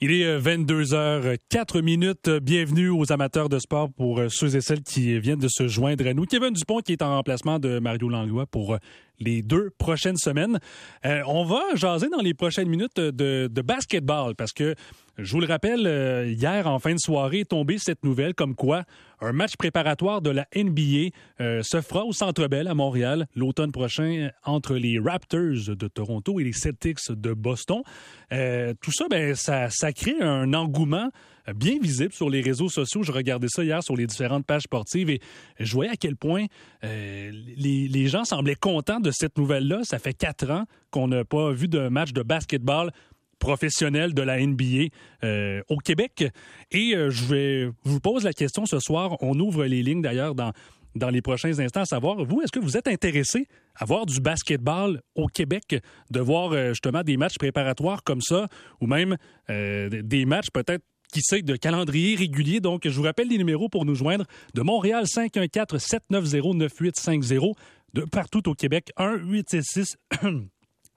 Il est 22h euh, 4 minutes. Bienvenue aux amateurs de sport pour euh, ceux et celles qui viennent de se joindre à nous. Kevin Dupont qui est en remplacement de Mario Langlois pour euh, les deux prochaines semaines. on va jaser dans les prochaines minutes de, de basketball parce que je vous le rappelle, hier en fin de soirée est tombée cette nouvelle comme quoi un match préparatoire de la NBA se fera au Centre Bell à Montréal l'automne prochain entre les Raptors de Toronto et les Celtics de Boston. tout ça, ben, ça, crée un engouement bien visible sur les réseaux sociaux. Je regardais ça hier sur les différentes pages sportives et je voyais à quel point euh, les, les, gens semblaient contents de cette nouvelle-là. Ça fait quatre ans qu'on n'a pas vu de match de basketball professionnel de la NBA euh, au Québec. Et euh, je vais vous pose la question ce soir. On ouvre les lignes d'ailleurs dans dans les prochains instants, à savoir, vous, est-ce que vous êtes intéressé à voir du basketball au Québec, de voir euh, justement des matchs préparatoires comme ça, ou même des matchs peut-être qui sait de calendrier régulier? Donc, je vous rappelle les numéros pour nous joindre de Montréal 514-790-9850, de partout au Québec 1-866...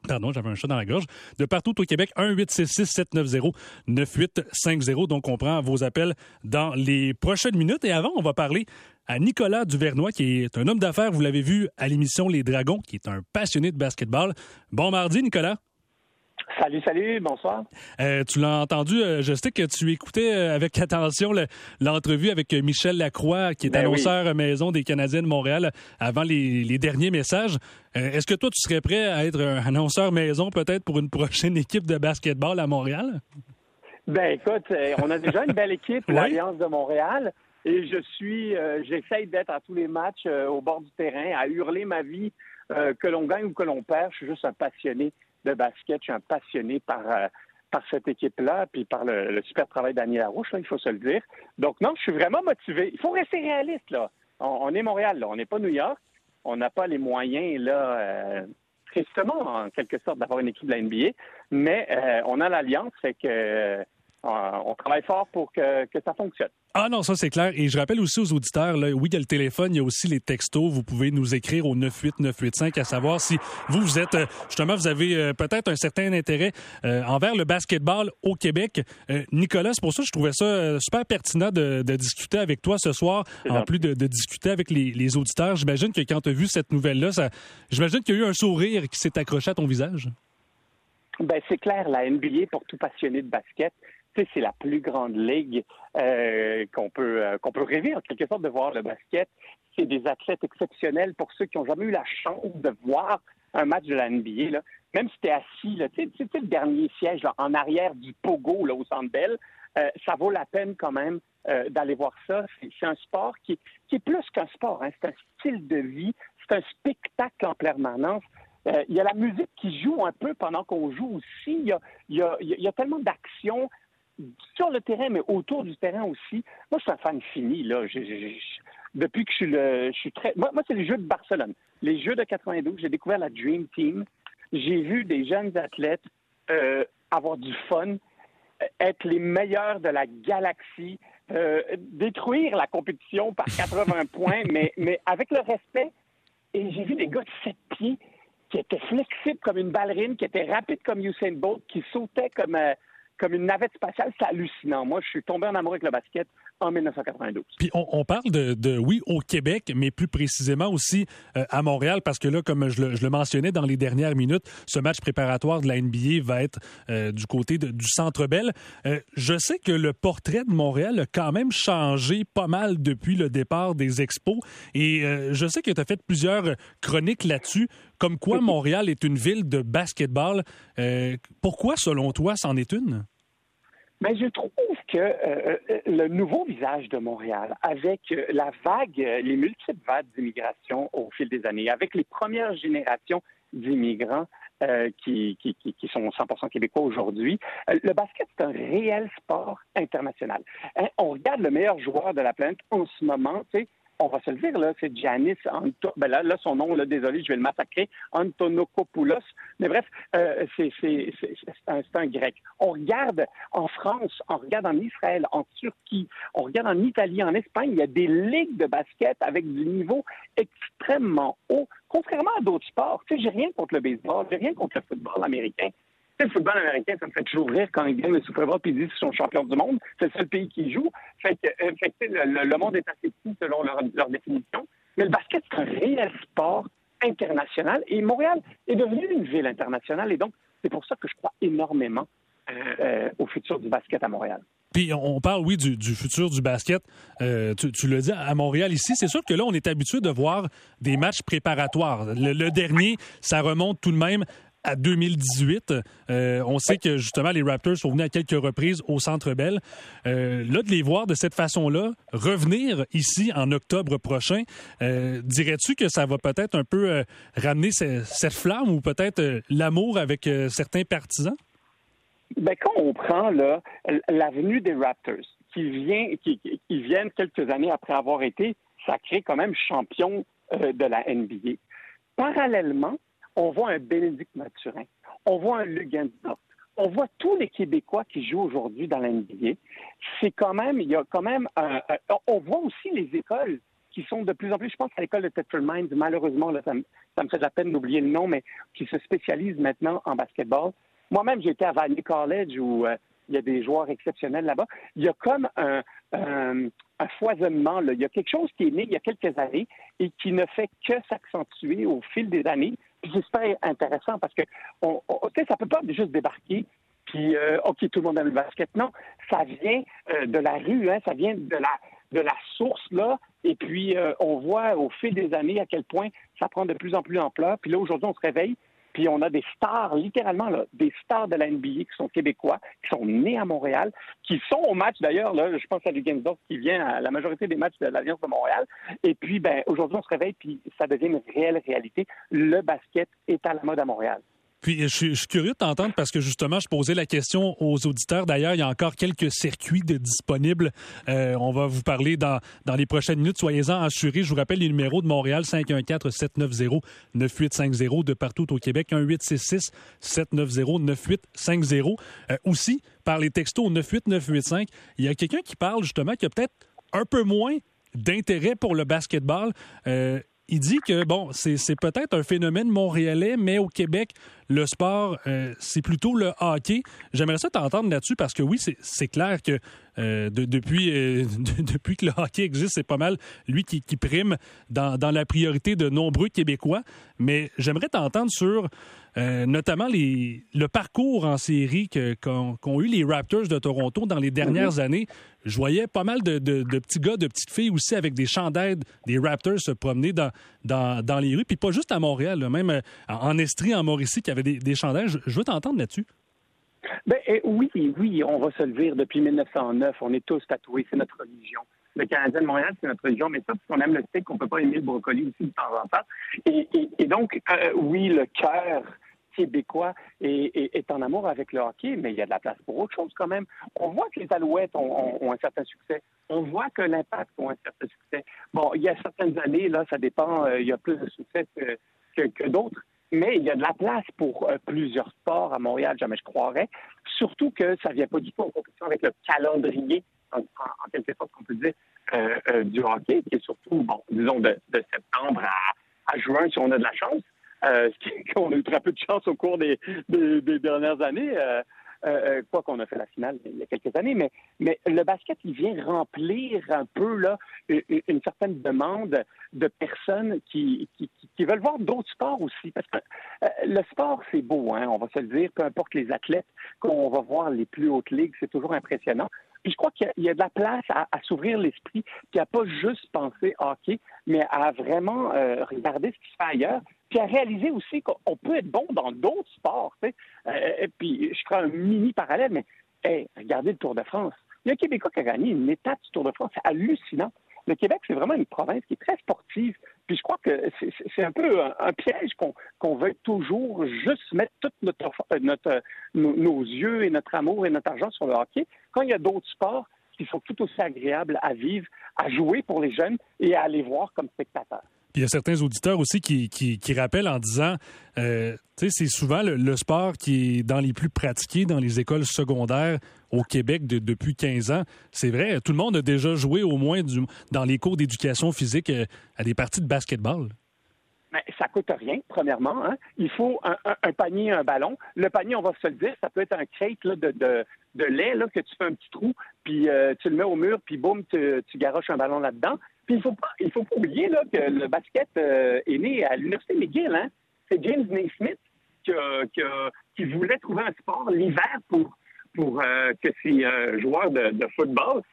Pardon, j'avais un chat dans la gorge. De partout au Québec, 1-866-790-9850. Donc, on prend vos appels dans les prochaines minutes. Et avant, on va parler à Nicolas Duvernois, qui est un homme d'affaires, vous l'avez vu à l'émission Les Dragons, qui est un passionné de basketball. Bon mardi, Nicolas. Salut, salut, bonsoir. Euh, tu l'as entendu, euh, je sais que tu écoutais euh, avec attention l'entrevue avec Michel Lacroix, qui est ben annonceur maison des Canadiens de Montréal, avant les, derniers messages. Est-ce que toi, tu serais prêt à être un annonceur maison peut-être pour une prochaine équipe de basketball à Montréal? Ben écoute, on a déjà une belle équipe, l'Alliance de Montréal, et je suis, j'essaye d'être à tous les matchs au bord du terrain, à hurler ma vie, que l'on gagne ou que l'on perd. Je suis juste un passionné de basket. Je suis un passionné par, euh, par cette équipe-là, puis par le, super travail d'Aniel Larouche, il faut se le dire. Donc non, je suis vraiment motivé. Il faut rester réaliste, là. On, est Montréal, là. On n'est pas New York. On n'a pas les moyens, là, euh, tristement, en quelque sorte, d'avoir une équipe de la NBA. Mais euh, on a l'alliance, fait que on travaille fort pour que, que ça fonctionne. Ah non, ça c'est clair. Et je rappelle aussi aux auditeurs, là, oui, il y a le téléphone, il y a aussi les textos. Vous pouvez nous écrire au 98985 à savoir si vous, vous êtes, euh, justement, vous avez euh, peut-être un certain intérêt euh, envers le basketball au Québec. Nicolas, c'est pour ça que je trouvais ça super pertinent de, discuter avec toi ce soir, en plus de, discuter avec les, auditeurs. J'imagine que quand tu as vu cette nouvelle-là, ça, j'imagine qu'il y a eu un sourire qui s'est accroché à ton visage. Ben, c'est clair, la NBA, pour tout passionné de basket, c'est la plus grande ligue euh, qu'on peut euh, qu'on peut rêver en quelque sorte de voir le basket. C'est des athlètes exceptionnels pour ceux qui ont jamais eu la chance de voir un match de la NBA. Même si tu es assis, tu le dernier siège en arrière du pogo là, au Centre euh, ça vaut la peine quand même d'aller voir ça. C'est un sport qui, est plus qu'un sport. Hein. C'est un style de vie, c'est un spectacle en permanence. Il y a la musique qui joue un peu pendant qu'on joue aussi. Il y a, y y a tellement d'actions sur le terrain, mais autour du terrain aussi. Moi, je suis un fan fini, là. depuis que je suis le. Je suis très. Moi, c'est les Jeux de Barcelone. Les Jeux de 92, j'ai découvert la Dream Team. J'ai vu des jeunes athlètes euh, avoir du fun, euh, être les meilleurs de la galaxie, euh, détruire la compétition par 80 points, mais, mais avec le respect. Et j'ai vu des gars de 7 pieds qui étaient flexibles comme une ballerine, qui étaient rapides comme Usain Bolt, qui sautaient comme comme une navette spatiale, c'est hallucinant. Moi, je suis tombé en amour avec le basket en 1992. Puis on, parle de, oui, au Québec, mais plus précisément aussi euh, à Montréal, parce que là, comme je le, mentionnais dans les dernières minutes, ce match préparatoire de la NBA va être euh, du côté du Centre Bell. Euh, je sais que le portrait de Montréal a quand même changé pas mal depuis le départ des expos, et je sais que tu as fait plusieurs chroniques là-dessus, comme quoi Montréal est une ville de basketball. pourquoi, selon toi, c'en est une? Mais je trouve que euh, euh, le nouveau visage de Montréal, avec euh, la vague, les multiples vagues d'immigration au fil des années, avec les premières générations d'immigrants qui, qui, qui, sont 100% québécois aujourd'hui, le basket, c'est un réel sport international. Hein, on regarde le meilleur joueur de la planète en ce moment, tu sais, on va se le dire, là, c'est Giannis Anto... ben là, là, son nom, là, désolé, je vais le massacrer, Antonokopoulos. Mais bref, euh, c'est un, un, grec. On regarde en France, on regarde en Israël, en Turquie, on regarde en Italie, en Espagne, il y a des ligues de basket avec du niveau extrêmement haut, contrairement à d'autres sports. Tu sais, j'ai rien contre le baseball, j'ai rien contre le football américain. Le football américain, ça me fait toujours rire quand ils gagnent le Super Bowl et ils disent qu'ils sont champions du monde. C'est le seul pays qui joue. Fait euh, le, monde est assez petit selon leur, définition. Mais le basket, c'est un réel sport international. Et Montréal est devenu une ville internationale. Et donc, c'est pour ça que je crois énormément euh, euh, au futur du basket à Montréal. Puis on parle, oui, du, futur du basket. Tu, tu, le dis à Montréal ici. C'est sûr que là, on est habitué de voir des matchs préparatoires. Le, dernier, ça remonte tout de même à 2018. Euh, on sait que justement les Raptors sont venus à quelques reprises au Centre Bell. Euh, là, de les voir de cette façon-là, revenir ici en octobre prochain, dirais-tu que ça va peut-être un peu ramener cette flamme ou peut-être l'amour avec certains partisans? Ben, quand on prend l'avenue des Raptors, qui, qui, viennent quelques années après avoir été sacrés quand même champions euh, de la NBA, parallèlement, on voit un Bénédicte Mathurin, on voit un Lugansdorf, on voit tous les Québécois qui jouent aujourd'hui dans la NBA. C'est quand même, il y a quand même, on voit aussi les écoles qui sont de plus en plus, je pense à l'école de Tetford Mines, malheureusement, là, ça, me, ça me fait de la peine d'oublier le nom, mais qui se spécialise maintenant en basketball. Moi-même, j'étais à Valley College où euh, il y a des joueurs exceptionnels là-bas. Il y a comme un, foisonnement. Là. Il y a quelque chose qui est né il y a quelques années et qui ne fait que s'accentuer au fil des années. Puis c'est intéressant parce que on, on, ça peut pas juste débarquer puis euh, OK, tout le monde aime le basket. Non, ça vient euh, de la rue, hein, ça vient de la de la source là. Et puis on voit au fil des années à quel point ça prend de plus en plus d'ampleur. Puis là aujourd'hui, on se réveille puis on a des stars, littéralement, là, des stars de la NBA qui sont québécois, qui sont nés à Montréal, qui sont au match d'ailleurs. Là, je pense à Lugansdorf qui vient à la majorité des matchs de l'Alliance de Montréal. Et puis, ben, aujourd'hui, on se réveille, puis ça devient une réelle réalité. Le basket est à la mode à Montréal. Puis je suis, curieux de t'entendre parce que justement, je posais la question aux auditeurs. D'ailleurs, il y a encore quelques circuits de disponibles. Euh, on va vous parler dans, dans les prochaines minutes. Soyez-en assurés. Je vous rappelle les numéros de Montréal 514-790-9850 de partout au Québec 1866-790-9850. Euh, aussi, par les textos 98985, il y a quelqu'un qui parle justement qui a peut-être un peu moins d'intérêt pour le basketball. Euh, il dit que, bon, c'est peut-être un phénomène montréalais, mais au Québec, le sport, euh, c'est plutôt le hockey. J'aimerais ça t'entendre là-dessus parce que oui, c'est clair que euh, depuis, euh, depuis que le hockey existe, c'est pas mal lui qui, prime dans, dans, la priorité de nombreux Québécois. Mais j'aimerais t'entendre sur notamment les, le parcours en série qu'ont eu les Raptors de Toronto dans les dernières mm-hmm. années. Je voyais pas mal de, de, petits gars, de petites filles aussi avec des chandails des Raptors se promener dans, dans, dans les rues. Puis pas juste à Montréal, même en Estrie, en Mauricie, qui avait des, des chandails. Je, veux t'entendre là-dessus. Ben, eh, oui, oui, on va se le dire depuis 1909. On est tous tatoués, c'est notre religion. Le Canadien de Montréal, c'est notre religion, mais ça, parce qu'on aime le steak, on peut pas aimer le brocoli aussi de temps en temps. Et, donc, euh, oui, le cœur québécois est, en amour avec le hockey, mais il y a de la place pour autre chose quand même. On voit que les Alouettes ont, un certain succès. On voit que l'Impact a un certain succès. Bon, il y a certaines années, là, ça dépend, euh, il y a plus de succès que d'autres. Mais il y a de la place pour euh, plusieurs sports à Montréal, jamais je croirais. Surtout que ça ne vient pas du tout en compétition avec le calendrier, en, quelque sorte qu'on peut dire, euh, euh, du hockey, qui est surtout, bon, disons, de, septembre à, juin, si on a de la chance. ce qui, on a eu très peu de chance au cours des dernières années. Euh, euh, quoi qu'on a fait la finale il y a quelques années, mais, mais le basket, il vient remplir un peu là, une, certaine demande de personnes qui, qui, qui veulent voir d'autres sports aussi. Parce que euh, le sport, c'est beau, hein, on va se le dire, peu importe les athlètes qu'on va voir les plus hautes ligues, c'est toujours impressionnant. Puis je crois qu'il y, a de la place à, s'ouvrir l'esprit, puis à pas juste penser hockey, mais à vraiment regarder ce qui se fait ailleurs, puis à réaliser aussi qu'on peut être bon dans d'autres sports. Tu. Euh, puis, je ferai un mini parallèle, mais hey, regardez le Tour de France. Un Québécois qui a gagné une étape du Tour de France. C'est hallucinant. Le Québec, c'est vraiment une province qui est très sportive. Puis je crois que c'est un peu un, piège qu'on veut toujours juste mettre tous notre, euh, notre, nos, yeux et notre amour et notre argent sur le hockey, quand il y a d'autres sports qui sont tout aussi agréables à vivre, à jouer pour les jeunes et à aller voir comme spectateurs il y a certains auditeurs aussi qui, qui, rappellent en disant, euh, tu sais, c'est souvent le, sport qui est dans les plus pratiqués dans les écoles secondaires au Québec depuis 15 ans. C'est vrai, tout le monde a déjà joué au moins dans les cours d'éducation physique euh, à des parties de basketball. Mais ça coûte rien, premièrement. Hein. Il faut un, panier, un ballon. Le panier, on va se le dire, ça peut être un crate de, de, lait là, que tu fais un petit trou, puis euh, tu le mets au mur, puis boum, tu garoches un ballon là-dedans. Puis il faut pas, il faut pas oublier là, que le basket euh, est né à l'Université McGill. Hein. C'est James Naismith qui, qui, voulait trouver un sport l'hiver pour, euh, que ses joueurs de, football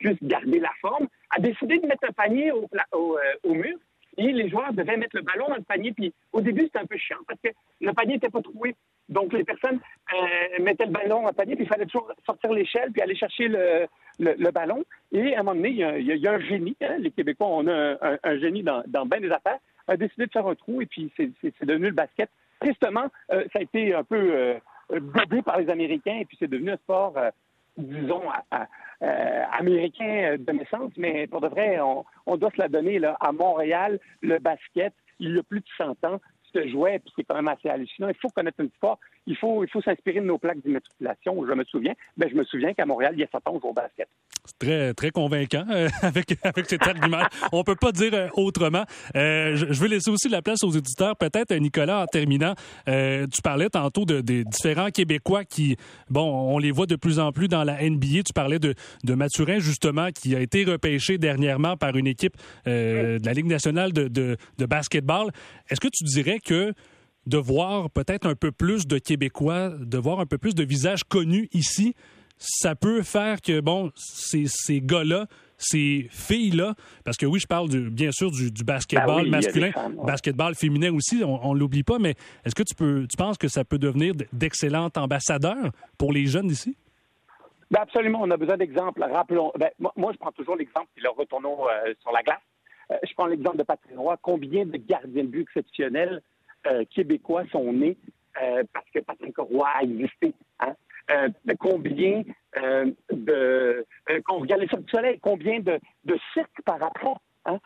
puissent garder la forme, a décidé de mettre un panier au, mur et les joueurs devaient mettre le ballon dans le panier. Puis au début, c'était un peu chiant parce que le panier n'était pas troué. Donc les personnes euh, mettaient le ballon dans le panier, puis il fallait toujours sortir l'échelle puis aller chercher le, le, ballon. Et à un moment donné, il y a, un génie. Hein, les Québécois, on a un, génie dans, dans bien des affaires. A décidé de faire un trou et puis c'est devenu le basket. Tristement, euh, ça a été un peu euh, par les Américains et puis c'est devenu un sport euh, disons, euh, américain de naissance, mais pour de vrai, on, doit se la donner là, à Montréal, le basket, il y a plus de 100 ans, se jouait, puis c'est quand même assez hallucinant. Il faut connaître une sport, il faut, il faut s'inspirer de nos plaques d'immatriculation. Je me souviens, ben, je me souviens qu'à Montréal, il y a 7 ans, on joue au basket. C'est très, très convaincant euh, avec, cet argument. on peut pas dire euh, autrement. Euh, je, veux laisser aussi la place aux éditeurs. Peut-être, Nicolas, en terminant, tu parlais tantôt de, des différents Québécois qui, bon, on les voit de plus en plus dans la NBA. Tu parlais de, de Mathurin, justement, qui a été repêché dernièrement par une équipe de la Ligue nationale de, de, de basketball. Est-ce que tu dirais que de voir peut-être un peu plus de Québécois, de voir un peu plus de visages connus ici, ça peut faire que, bon, ces, ces gars-là, ces filles-là, parce que oui, je parle bien sûr du, basketball ben masculin, basketball féminin aussi, on, ne l'oublie pas, mais est-ce que tu peux, tu penses que ça peut devenir d'excellents ambassadeurs pour les jeunes ici? Ben absolument, on a besoin d'exemples. Rappelons, ben, moi, je prends toujours l'exemple, puis là, retournons euh, sur la glace. Euh, je prends l'exemple de Patrick Roy. Combien de gardiens de but exceptionnels euh, québécois sont nés euh, parce que Patrick Roy a existé. Hein? Euh, combien de combien les du soleil, combien de, de cirques par après hein,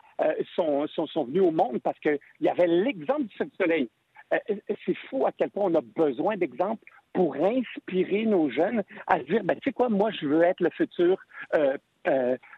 sont, sont, sont, venus au monde parce qu'il y avait l'exemple du du Soleil. c'est fou à quel point on a besoin d'exemples pour inspirer nos jeunes à se dire, ben, tu sais quoi, moi, je veux être le futur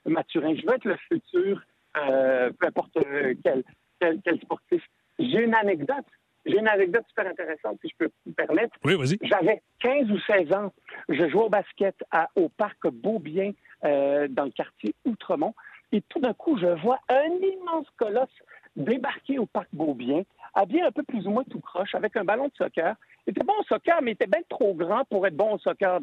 Mathurin, je veux être le futur, peu importe quel, quel sportif. J'ai une anecdote. J'ai une anecdote super intéressante, si je peux me permettre. Oui, vas-y. J'avais 15 ou 16 ans. Je jouais au basket au parc Beaubien, euh, dans le quartier Outremont. Et tout d'un coup, je vois un immense colosse débarquer au parc Beaubien, habillé un peu plus ou moins tout croche, avec un ballon de soccer. Il était bon au soccer, mais il était bien trop grand pour être bon au soccer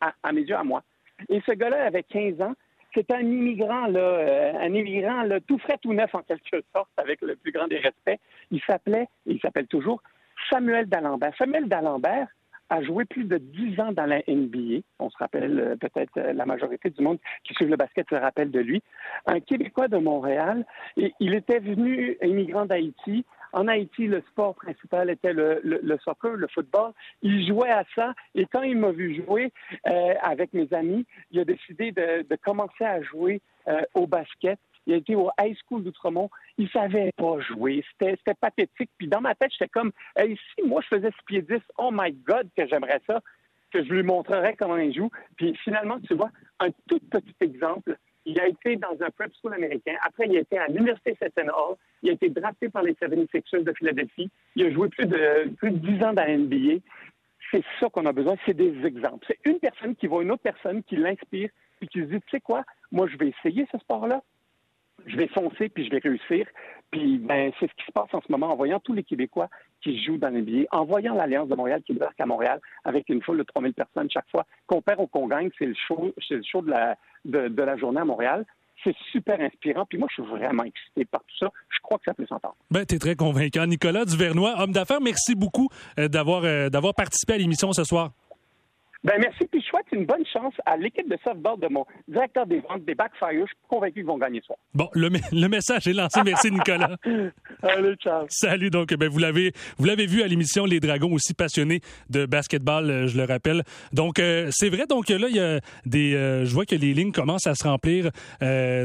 à, à mes yeux, à moi. Et ce gars-là avait 15 ans c'est un immigrant, là, euh, un immigrant là, tout frais, tout neuf en quelque sorte, avec le plus grand des respects. Il s'appelait, il s'appelle toujours Samuel D'Alembert. Samuel D'Alembert a joué plus de dix ans dans la NBA. On se rappelle euh, peut-être euh, la majorité du monde qui suit le basket se rappelle de lui. Un Québécois de Montréal. Il était venu immigrant d'Haïti. En Haïti, le sport principal était le, soccer, le football. Il jouait à ça et quand il m'a vu jouer euh, avec mes amis, il a décidé de, commencer à jouer euh, au basket. Il a été au high school d'Outremont. Il savait pas jouer. C'était pathétique. Puis dans ma tête, j'étais comme, hey, si moi je faisais ce pied 10, oh my God, que j'aimerais ça, que je lui montrerais comment il joue. Puis finalement, tu vois, un tout petit exemple il a été dans un prep school américain. Après, il a été à l'Université Seton Hall. Il a été drafté par les 76ers de Philadelphie. Il a joué plus de, plus de 10 ans dans la NBA. C'est ça qu'on a besoin, c'est des exemples. C'est une personne qui voit une autre personne, qui l'inspire, puis qui se dit, tu sais quoi, moi, je vais essayer ce sport-là. Je vais foncer, puis je vais réussir. Puis, ben, c'est ce qui se passe en ce moment en voyant tous les Québécois qui jouent dans l'NBA, en voyant l'Alliance de Montréal qui débarque à Montréal avec une foule de 3000 personnes chaque fois. Qu'on perd ou qu'on gagne, c'est le show, c'est le show de la, de, la journée à Montréal c'est super inspirant. Puis moi, je suis vraiment excité par tout ça. Je crois que ça peut s'entendre. Ben, tu es très convaincant. Nicolas Duvernois, homme d'affaires, merci beaucoup euh, d'avoir, euh, d'avoir participé à l'émission ce soir. Ben merci, puis je souhaite une bonne chance à l'équipe de softball de mon directeur des ventes des Backfire. Je suis convaincu qu'ils vont gagner ce soir. Bon, le, le message est lancé. Merci, Nicolas. Allez, ciao. Salut. Donc, ben, vous l'avez, vous l'avez vu à l'émission Les Dragons, aussi passionnés de basketball, euh, je le rappelle. Donc, euh, c'est vrai. Donc, là, il y a des, euh, je vois que les lignes commencent à se remplir.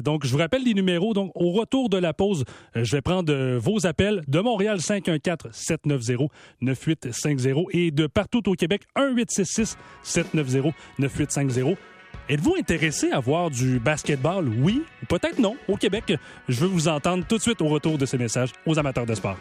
donc, je vous rappelle les numéros. Donc, au retour de la pause, je vais prendre vos appels de Montréal 514-790-9850 et de partout au Québec 1866 790 9850. Êtes-vous intéressé à voir du basketball? Oui ou peut-être non? Au Québec, je veux vous entendre tout de suite au retour de ces messages aux amateurs de sport.